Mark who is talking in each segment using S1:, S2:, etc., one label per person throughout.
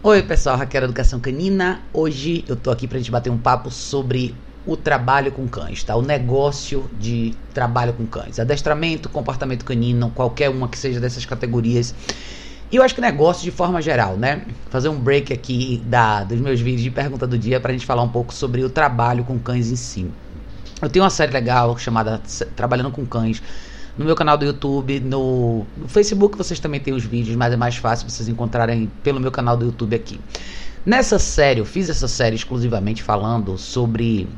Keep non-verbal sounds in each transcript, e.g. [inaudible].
S1: Oi, pessoal, Raquel Educação Canina. Hoje eu tô aqui pra gente bater um papo sobre o trabalho com cães, tá? O negócio de trabalho com cães. Adestramento, comportamento canino, qualquer uma que seja dessas categorias. E eu acho que negócio de forma geral, né? Fazer um break aqui da, dos meus vídeos de pergunta do dia pra gente falar um pouco sobre o trabalho com cães em si. Eu tenho uma série legal chamada Trabalhando com Cães no meu canal do YouTube, no, no Facebook vocês também têm os vídeos, mas é mais fácil vocês encontrarem pelo meu canal do YouTube aqui. Nessa série, eu fiz essa série exclusivamente falando sobre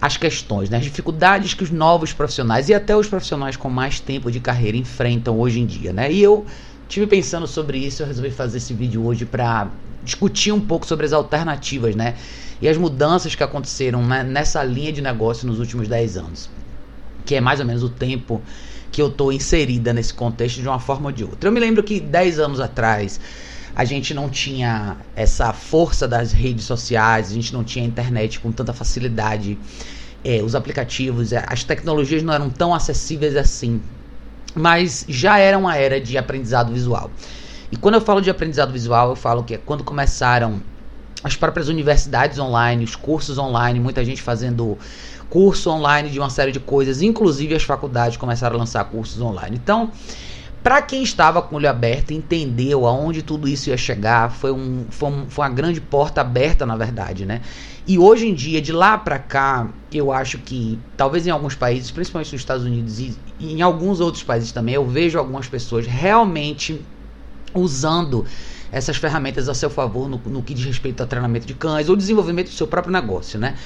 S1: as questões, né, as dificuldades que os novos profissionais e até os profissionais com mais tempo de carreira enfrentam hoje em dia, né? E eu tive pensando sobre isso, eu resolvi fazer esse vídeo hoje para discutir um pouco sobre as alternativas, né? E as mudanças que aconteceram né, nessa linha de negócio nos últimos 10 anos, que é mais ou menos o tempo que eu tô inserida nesse contexto de uma forma ou de outra. Eu me lembro que 10 anos atrás a gente não tinha essa força das redes sociais, a gente não tinha internet com tanta facilidade, é, os aplicativos, é, as tecnologias não eram tão acessíveis assim, mas já era uma era de aprendizado visual. E quando eu falo de aprendizado visual, eu falo que é quando começaram as próprias universidades online, os cursos online, muita gente fazendo curso online de uma série de coisas, inclusive as faculdades começaram a lançar cursos online. Então, para quem estava com o olho aberto, entendeu aonde tudo isso ia chegar, foi, um, foi, um, foi uma grande porta aberta, na verdade, né? E hoje em dia, de lá para cá, eu acho que, talvez em alguns países, principalmente nos Estados Unidos e, em alguns outros países também, eu vejo algumas pessoas realmente usando essas ferramentas a seu favor no, no que diz respeito ao treinamento de cães ou desenvolvimento do seu próprio negócio, né?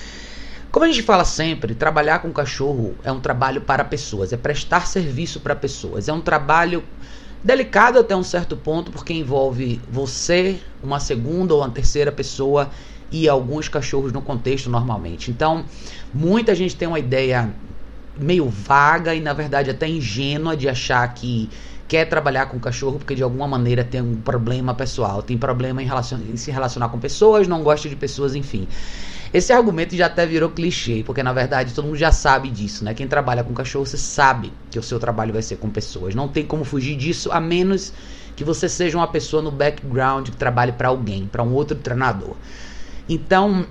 S1: Como a gente fala sempre, trabalhar com cachorro é um trabalho para pessoas, é prestar serviço para pessoas. É um trabalho delicado até um certo ponto, porque envolve você, uma segunda ou uma terceira pessoa e alguns cachorros no contexto normalmente. Então, muita gente tem uma ideia meio vaga e na verdade até ingênua de achar que quer trabalhar com cachorro porque de alguma maneira tem um problema pessoal, tem problema em, relacion em se relacionar com pessoas, não gosta de pessoas, enfim. Esse argumento já até virou clichê, porque na verdade todo mundo já sabe disso, né? Quem trabalha com cachorro, você sabe que o seu trabalho vai ser com pessoas. Não tem como fugir disso, a menos que você seja uma pessoa no background que trabalhe para alguém, para um outro treinador. Então,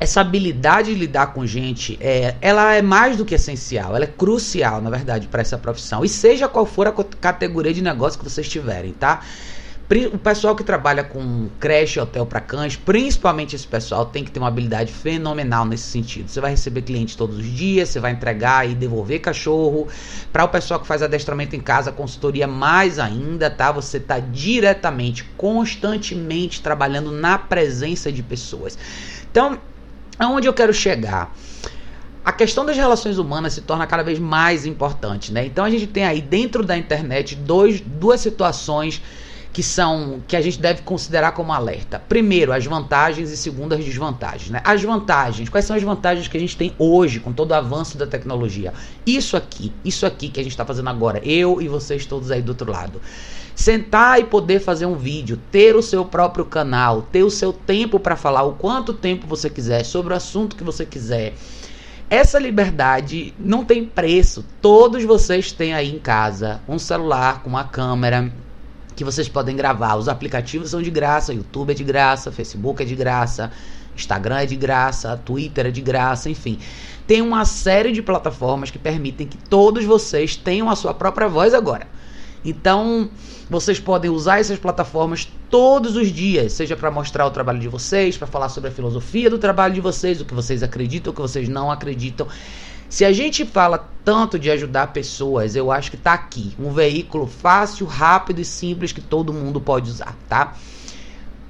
S1: essa habilidade de lidar com gente, é, ela é mais do que essencial, ela é crucial, na verdade, para essa profissão. E seja qual for a categoria de negócio que vocês tiverem, tá? O pessoal que trabalha com creche, hotel para cães, principalmente esse pessoal, tem que ter uma habilidade fenomenal nesse sentido. Você vai receber clientes todos os dias, você vai entregar e devolver cachorro. Para o pessoal que faz adestramento em casa, consultoria mais ainda, tá? Você está diretamente, constantemente trabalhando na presença de pessoas. Então, aonde eu quero chegar? a questão das relações humanas se torna cada vez mais importante, né? Então a gente tem aí dentro da internet dois, duas situações que são que a gente deve considerar como alerta. Primeiro, as vantagens e segundo, as desvantagens. Né? As vantagens, quais são as vantagens que a gente tem hoje com todo o avanço da tecnologia? Isso aqui, isso aqui que a gente está fazendo agora, eu e vocês todos aí do outro lado. Sentar e poder fazer um vídeo, ter o seu próprio canal, ter o seu tempo para falar o quanto tempo você quiser sobre o assunto que você quiser. Essa liberdade não tem preço. Todos vocês têm aí em casa um celular com uma câmera, que vocês podem gravar. Os aplicativos são de graça, YouTube é de graça, Facebook é de graça, Instagram é de graça, Twitter é de graça, enfim. Tem uma série de plataformas que permitem que todos vocês tenham a sua própria voz agora. Então, vocês podem usar essas plataformas todos os dias, seja para mostrar o trabalho de vocês, para falar sobre a filosofia do trabalho de vocês, o que vocês acreditam, o que vocês não acreditam. Se a gente fala tanto de ajudar pessoas, eu acho que tá aqui, um veículo fácil, rápido e simples que todo mundo pode usar, tá?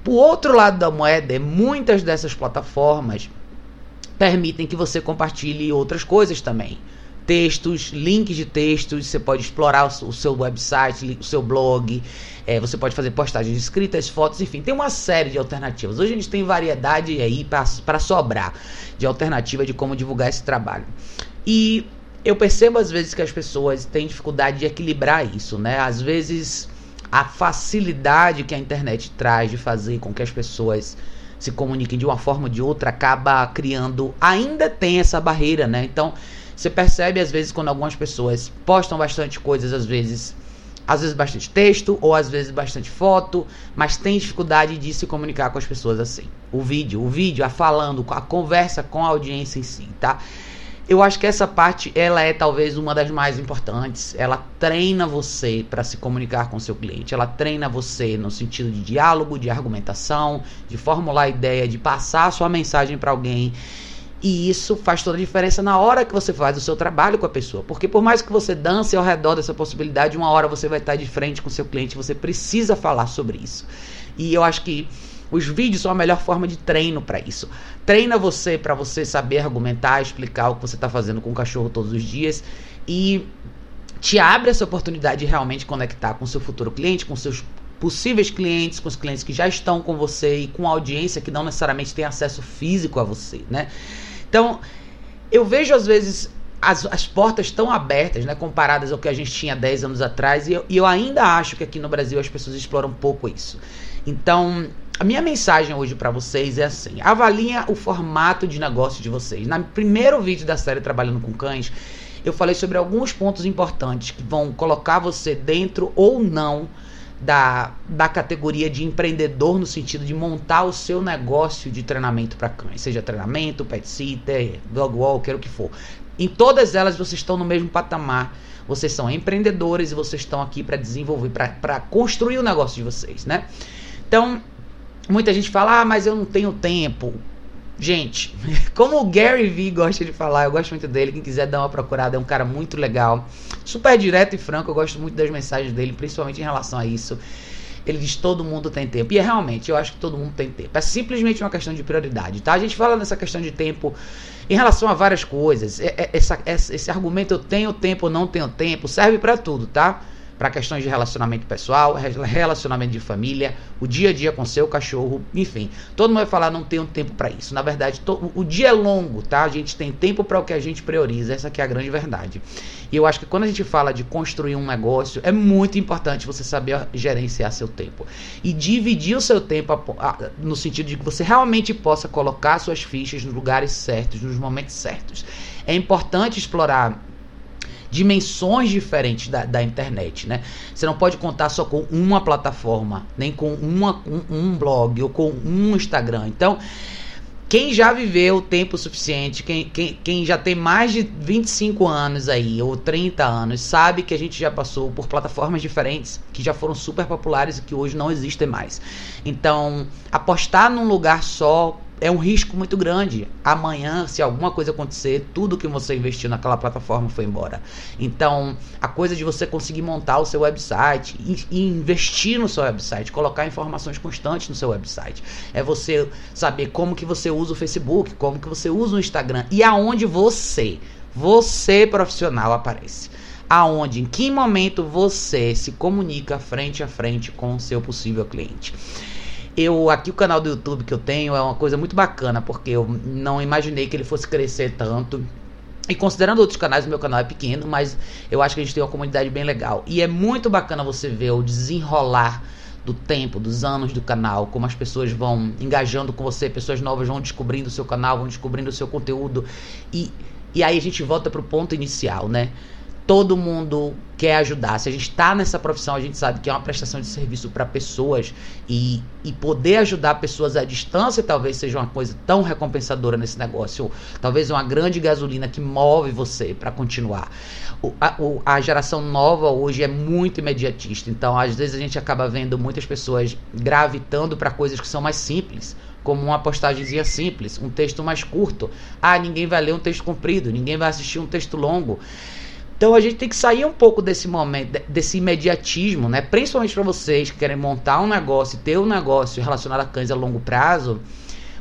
S1: O outro lado da moeda muitas dessas plataformas permitem que você compartilhe outras coisas também. Textos, links de textos, você pode explorar o seu website, o seu blog, é, você pode fazer postagens escritas, fotos, enfim, tem uma série de alternativas. Hoje a gente tem variedade aí para sobrar de alternativa de como divulgar esse trabalho. E eu percebo às vezes que as pessoas têm dificuldade de equilibrar isso, né? Às vezes a facilidade que a internet traz de fazer com que as pessoas se comuniquem de uma forma ou de outra acaba criando, ainda tem essa barreira, né? Então, você percebe às vezes quando algumas pessoas postam bastante coisas, às vezes às vezes bastante texto ou às vezes bastante foto, mas tem dificuldade de se comunicar com as pessoas assim. O vídeo, o vídeo, a falando, a conversa com a audiência em si, tá? Eu acho que essa parte ela é talvez uma das mais importantes. Ela treina você para se comunicar com seu cliente. Ela treina você no sentido de diálogo, de argumentação, de formular ideia, de passar a sua mensagem para alguém. E isso faz toda a diferença na hora que você faz o seu trabalho com a pessoa. Porque por mais que você dance ao redor dessa possibilidade, uma hora você vai estar de frente com seu cliente, você precisa falar sobre isso. E eu acho que os vídeos são a melhor forma de treino para isso. Treina você para você saber argumentar, explicar o que você está fazendo com o cachorro todos os dias e te abre essa oportunidade de realmente conectar com seu futuro cliente, com seus possíveis clientes, com os clientes que já estão com você e com a audiência que não necessariamente tem acesso físico a você, né? Então, eu vejo às vezes as, as portas tão abertas, né, comparadas ao que a gente tinha 10 anos atrás, e eu, e eu ainda acho que aqui no Brasil as pessoas exploram um pouco isso. Então, a minha mensagem hoje para vocês é assim: avaliem o formato de negócio de vocês. No primeiro vídeo da série Trabalhando com Cães, eu falei sobre alguns pontos importantes que vão colocar você dentro ou não da, da categoria de empreendedor no sentido de montar o seu negócio de treinamento para cães, seja treinamento, pet sitter, dog walker, o que for. Em todas elas vocês estão no mesmo patamar. Vocês são empreendedores e vocês estão aqui para desenvolver, para construir o negócio de vocês, né? Então, muita gente fala, ah, mas eu não tenho tempo. Gente, [laughs] como o Gary Vee gosta de falar, eu gosto muito dele. Quem quiser dar uma procurada, é um cara muito legal. Super direto e franco, eu gosto muito das mensagens dele, principalmente em relação a isso. Ele diz todo mundo tem tempo. E é realmente, eu acho que todo mundo tem tempo. É simplesmente uma questão de prioridade, tá? A gente fala nessa questão de tempo em relação a várias coisas. É, é, essa, esse argumento eu tenho tempo ou não tenho tempo serve para tudo, tá? Para questões de relacionamento pessoal, relacionamento de família, o dia a dia com seu cachorro, enfim. Todo mundo vai falar não tenho tempo para isso. Na verdade, to, o dia é longo, tá? A gente tem tempo para o que a gente prioriza, essa é a grande verdade. E eu acho que quando a gente fala de construir um negócio, é muito importante você saber gerenciar seu tempo e dividir o seu tempo no sentido de que você realmente possa colocar suas fichas nos lugares certos, nos momentos certos. É importante explorar dimensões diferentes da, da internet, né? Você não pode contar só com uma plataforma, nem com uma, um, um blog ou com um Instagram. Então, quem já viveu tempo suficiente, quem, quem, quem já tem mais de 25 anos aí, ou 30 anos, sabe que a gente já passou por plataformas diferentes, que já foram super populares e que hoje não existem mais. Então, apostar num lugar só é um risco muito grande. Amanhã, se alguma coisa acontecer, tudo que você investiu naquela plataforma foi embora. Então, a coisa de você conseguir montar o seu website e, e investir no seu website, colocar informações constantes no seu website, é você saber como que você usa o Facebook, como que você usa o Instagram e aonde você, você profissional aparece aonde, em que momento você se comunica frente a frente com o seu possível cliente. Eu aqui o canal do YouTube que eu tenho é uma coisa muito bacana, porque eu não imaginei que ele fosse crescer tanto. E considerando outros canais, o meu canal é pequeno, mas eu acho que a gente tem uma comunidade bem legal. E é muito bacana você ver o desenrolar do tempo, dos anos do canal, como as pessoas vão engajando com você, pessoas novas vão descobrindo o seu canal, vão descobrindo o seu conteúdo. E, e aí a gente volta pro ponto inicial, né? Todo mundo quer ajudar. Se a gente está nessa profissão, a gente sabe que é uma prestação de serviço para pessoas e, e poder ajudar pessoas à distância talvez seja uma coisa tão recompensadora nesse negócio. Talvez uma grande gasolina que move você para continuar. O, a, o, a geração nova hoje é muito imediatista, então às vezes a gente acaba vendo muitas pessoas gravitando para coisas que são mais simples como uma postagemzinha simples, um texto mais curto. Ah, ninguém vai ler um texto comprido, ninguém vai assistir um texto longo. Então a gente tem que sair um pouco desse momento, desse imediatismo, né? Principalmente para vocês que querem montar um negócio, ter um negócio relacionado a cães a longo prazo.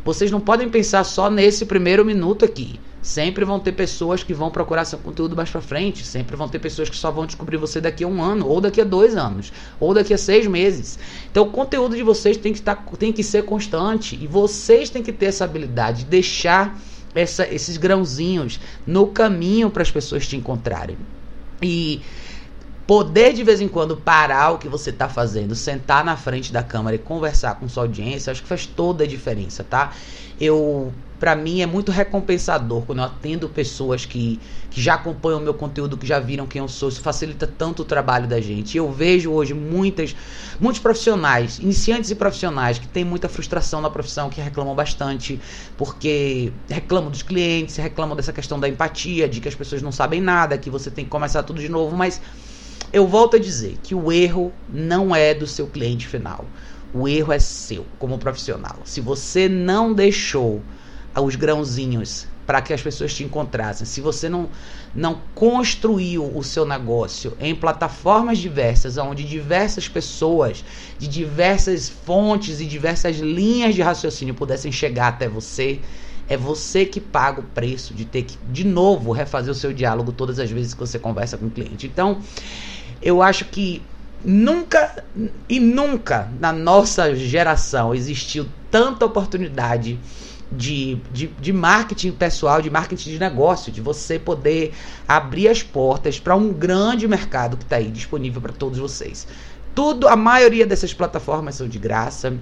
S1: Vocês não podem pensar só nesse primeiro minuto aqui. Sempre vão ter pessoas que vão procurar seu conteúdo mais para frente. Sempre vão ter pessoas que só vão descobrir você daqui a um ano, ou daqui a dois anos, ou daqui a seis meses. Então o conteúdo de vocês tem que, estar, tem que ser constante. E vocês têm que ter essa habilidade de deixar essa, esses grãozinhos no caminho para as pessoas te encontrarem. E poder de vez em quando parar o que você está fazendo, sentar na frente da câmera e conversar com sua audiência, acho que faz toda a diferença, tá? Eu para mim é muito recompensador quando eu atendo pessoas que, que já acompanham o meu conteúdo, que já viram quem eu sou. Isso facilita tanto o trabalho da gente. Eu vejo hoje muitas, muitos profissionais, iniciantes e profissionais, que têm muita frustração na profissão, que reclamam bastante, porque reclamam dos clientes, reclamam dessa questão da empatia, de que as pessoas não sabem nada, que você tem que começar tudo de novo, mas eu volto a dizer que o erro não é do seu cliente final. O erro é seu, como profissional. Se você não deixou os grãozinhos para que as pessoas te encontrassem, se você não, não construiu o seu negócio em plataformas diversas, onde diversas pessoas de diversas fontes e diversas linhas de raciocínio pudessem chegar até você, é você que paga o preço de ter que, de novo, refazer o seu diálogo todas as vezes que você conversa com o cliente. Então, eu acho que nunca e nunca na nossa geração existiu tanta oportunidade de, de, de marketing pessoal, de marketing de negócio, de você poder abrir as portas para um grande mercado que está aí disponível para todos vocês. Tudo, a maioria dessas plataformas são de graça.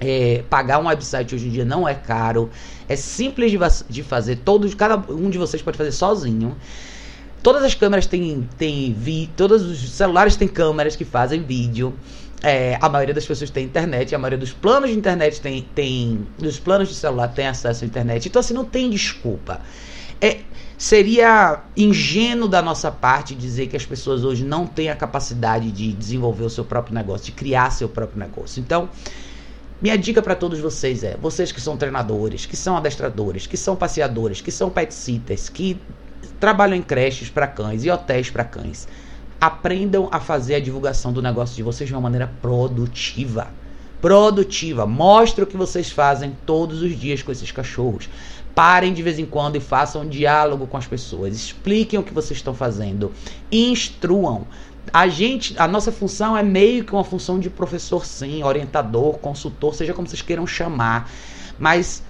S1: É, pagar um website hoje em dia não é caro, é simples de, de fazer, todos, cada um de vocês pode fazer sozinho. Todas as câmeras têm, têm vídeo, todos os celulares têm câmeras que fazem vídeo. É, a maioria das pessoas tem internet, a maioria dos planos de internet tem, tem. Dos planos de celular tem acesso à internet. Então, assim, não tem desculpa. É, seria ingênuo da nossa parte dizer que as pessoas hoje não têm a capacidade de desenvolver o seu próprio negócio, de criar seu próprio negócio. Então, minha dica para todos vocês é: vocês que são treinadores, que são adestradores, que são passeadores, que são pet sitters, que trabalham em creches para cães e hotéis para cães aprendam a fazer a divulgação do negócio de vocês de uma maneira produtiva. Produtiva. Mostre o que vocês fazem todos os dias com esses cachorros. Parem de vez em quando e façam um diálogo com as pessoas. Expliquem o que vocês estão fazendo. Instruam. A gente, a nossa função é meio que uma função de professor, sim, orientador, consultor, seja como vocês queiram chamar. Mas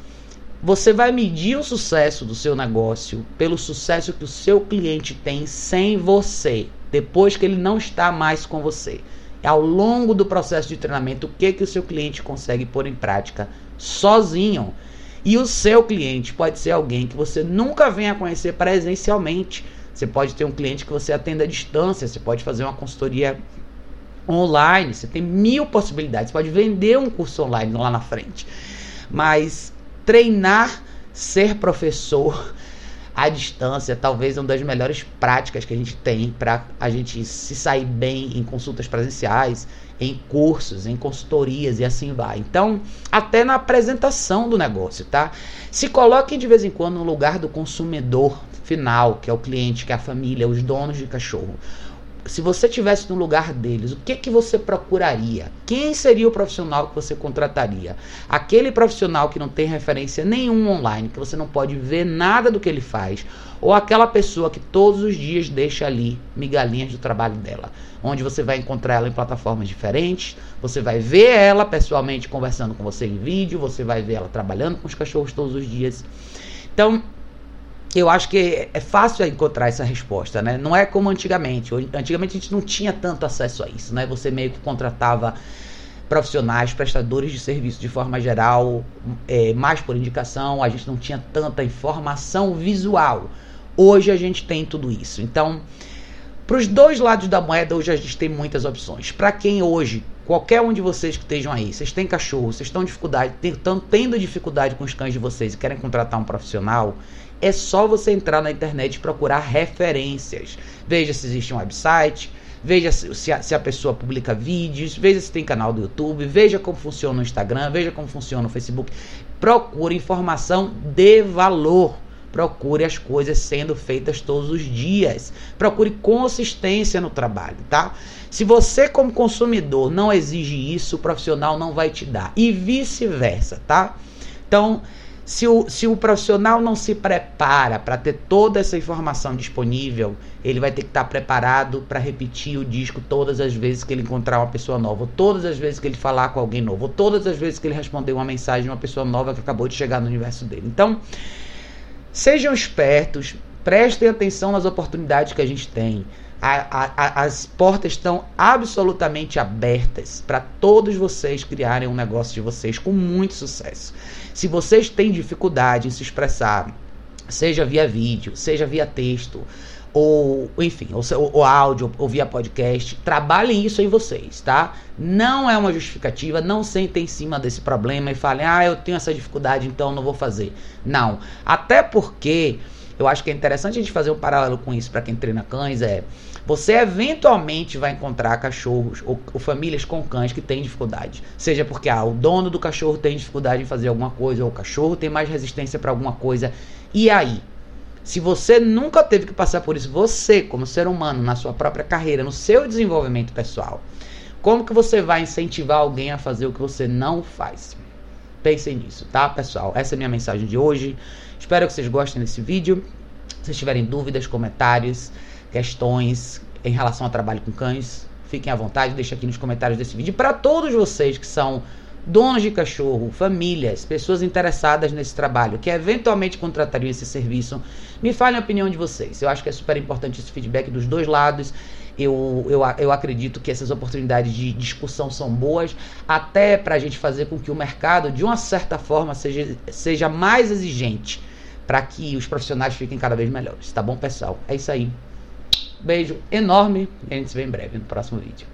S1: você vai medir o sucesso do seu negócio pelo sucesso que o seu cliente tem sem você depois que ele não está mais com você. Ao longo do processo de treinamento o que, que o seu cliente consegue pôr em prática sozinho. E o seu cliente pode ser alguém que você nunca venha conhecer presencialmente. Você pode ter um cliente que você atenda à distância, você pode fazer uma consultoria online, você tem mil possibilidades, você pode vender um curso online lá na frente. Mas treinar ser professor à distância, talvez uma das melhores práticas que a gente tem para a gente se sair bem em consultas presenciais, em cursos, em consultorias e assim vai. Então, até na apresentação do negócio, tá? Se coloquem de vez em quando no lugar do consumidor final, que é o cliente, que é a família, os donos de cachorro se você tivesse no lugar deles, o que que você procuraria? Quem seria o profissional que você contrataria? Aquele profissional que não tem referência nenhuma online, que você não pode ver nada do que ele faz, ou aquela pessoa que todos os dias deixa ali migalhinhas do trabalho dela, onde você vai encontrar ela em plataformas diferentes, você vai ver ela pessoalmente conversando com você em vídeo, você vai ver ela trabalhando com os cachorros todos os dias. Então, eu acho que é fácil encontrar essa resposta, né? Não é como antigamente. Antigamente a gente não tinha tanto acesso a isso, né? Você meio que contratava profissionais, prestadores de serviço de forma geral, é, mais por indicação, a gente não tinha tanta informação visual. Hoje a gente tem tudo isso. Então, para os dois lados da moeda, hoje a gente tem muitas opções. Para quem hoje, qualquer um de vocês que estejam aí, vocês têm cachorro, vocês estão dificuldade, estão tendo dificuldade com os cães de vocês e querem contratar um profissional, é só você entrar na internet e procurar referências. Veja se existe um website, veja se a, se a, pessoa publica vídeos, veja se tem canal do YouTube, veja como funciona o Instagram, veja como funciona o Facebook. Procure informação de valor. Procure as coisas sendo feitas todos os dias. Procure consistência no trabalho, tá? Se você, como consumidor, não exige isso, o profissional não vai te dar. E vice-versa, tá? Então, se o, se o profissional não se prepara para ter toda essa informação disponível, ele vai ter que estar tá preparado para repetir o disco todas as vezes que ele encontrar uma pessoa nova, ou todas as vezes que ele falar com alguém novo, ou todas as vezes que ele responder uma mensagem de uma pessoa nova que acabou de chegar no universo dele. Então, sejam espertos, prestem atenção nas oportunidades que a gente tem. A, a, as portas estão absolutamente abertas para todos vocês criarem um negócio de vocês com muito sucesso. Se vocês têm dificuldade em se expressar, seja via vídeo, seja via texto, ou enfim, ou, ou, áudio, ou via podcast, trabalhem isso em vocês, tá? Não é uma justificativa, não sentem em cima desse problema e falem, ah, eu tenho essa dificuldade, então não vou fazer. Não. Até porque eu acho que é interessante a gente fazer um paralelo com isso para quem treina cães, é você eventualmente vai encontrar cachorros ou, ou, famílias com cães que têm dificuldade. Seja porque ah, o dono do cachorro tem dificuldade em fazer alguma coisa, ou o cachorro tem mais resistência para alguma coisa. E aí? Se você nunca teve que passar por isso, você, como ser humano, na sua própria carreira, no seu desenvolvimento pessoal, como que você vai incentivar alguém a fazer o que você não faz? Pensem nisso, tá, pessoal? Essa é a minha mensagem de hoje. Espero que vocês gostem desse vídeo. Se tiverem dúvidas, comentários, questões em relação ao trabalho com cães, fiquem à vontade, deixem aqui nos comentários desse vídeo. Para todos vocês que são donos de cachorro, famílias, pessoas interessadas nesse trabalho, que eventualmente contratariam esse serviço, me falem a opinião de vocês. Eu acho que é super importante esse feedback dos dois lados. Eu, eu, eu acredito que essas oportunidades de discussão são boas, até para a gente fazer com que o mercado, de uma certa forma, seja, seja mais exigente, para que os profissionais fiquem cada vez melhores. Tá bom, pessoal? É isso aí. Beijo enorme e a gente se vê em breve no próximo vídeo.